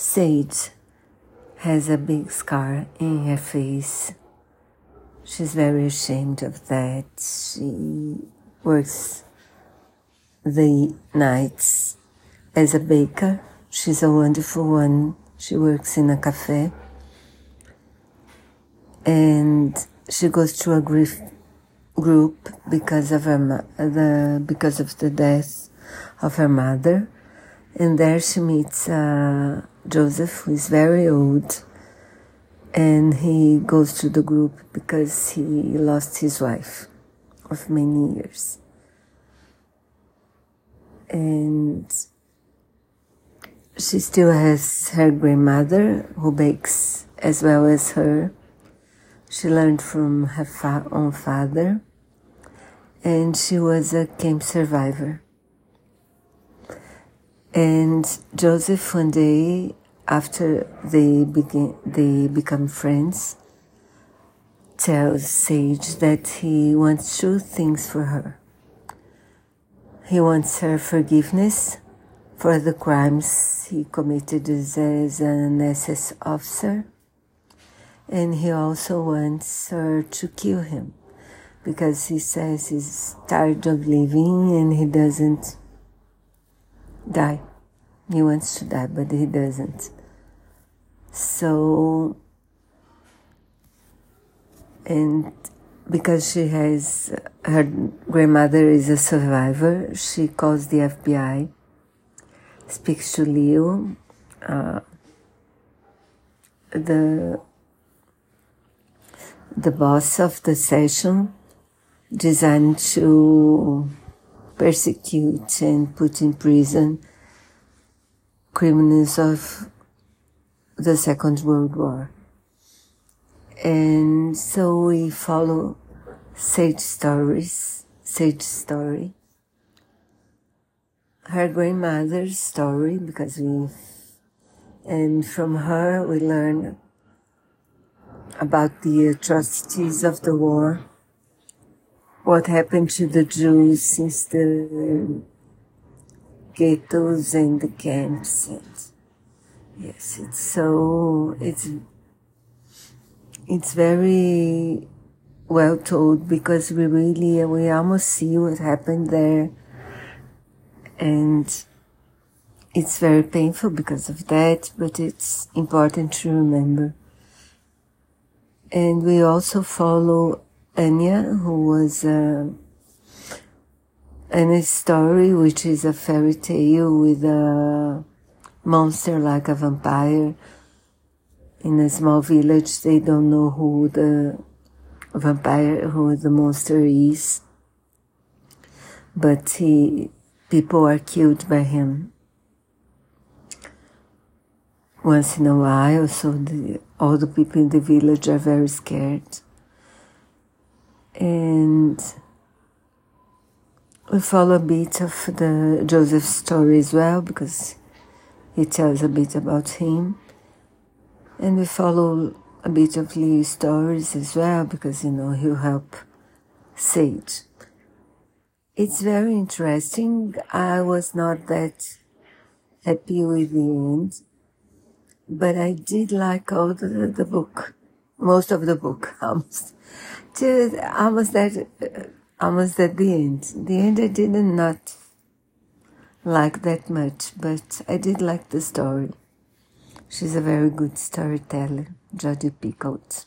Sage has a big scar in her face. She's very ashamed of that. She works the nights as a baker. She's a wonderful one. She works in a cafe. And she goes to a grief group because of her the because of the death of her mother, and there she meets uh, Joseph, who is very old, and he goes to the group because he lost his wife of many years, and she still has her grandmother who bakes as well as her. She learned from her fa- own father and she was a camp survivor. And Joseph one day, after they begin, they become friends, tells Sage that he wants two things for her. He wants her forgiveness for the crimes he committed as an SS officer, and he also wants her to kill him because he says he's tired of living and he doesn't die. He wants to die, but he doesn't. So, and because she has, her grandmother is a survivor, she calls the FBI, speaks to Leo, uh, the, the boss of the session, designed to persecute and put in prison criminals of the Second World War. And so we follow Sage stories, Sage story, her grandmother's story, because we, and from her we learn about the atrocities of the war what happened to the Jews since the ghettos and the camps. And yes, it's so, it's, it's very well told because we really, we almost see what happened there. And it's very painful because of that, but it's important to remember. And we also follow Anya, who was uh, in a story which is a fairy tale with a monster like a vampire in a small village. They don't know who the vampire, who the monster is, but he, people are killed by him once in a while. So the, all the people in the village are very scared and we follow a bit of the Joseph story as well because he tells a bit about him. And we follow a bit of Lee's stories as well because, you know, he'll help Sage. It's very interesting. I was not that happy with the end, but I did like all the, the book, most of the book, comes to almost at almost at the end. The end I did not like that much, but I did like the story. She's a very good storyteller, Jodi Picoult.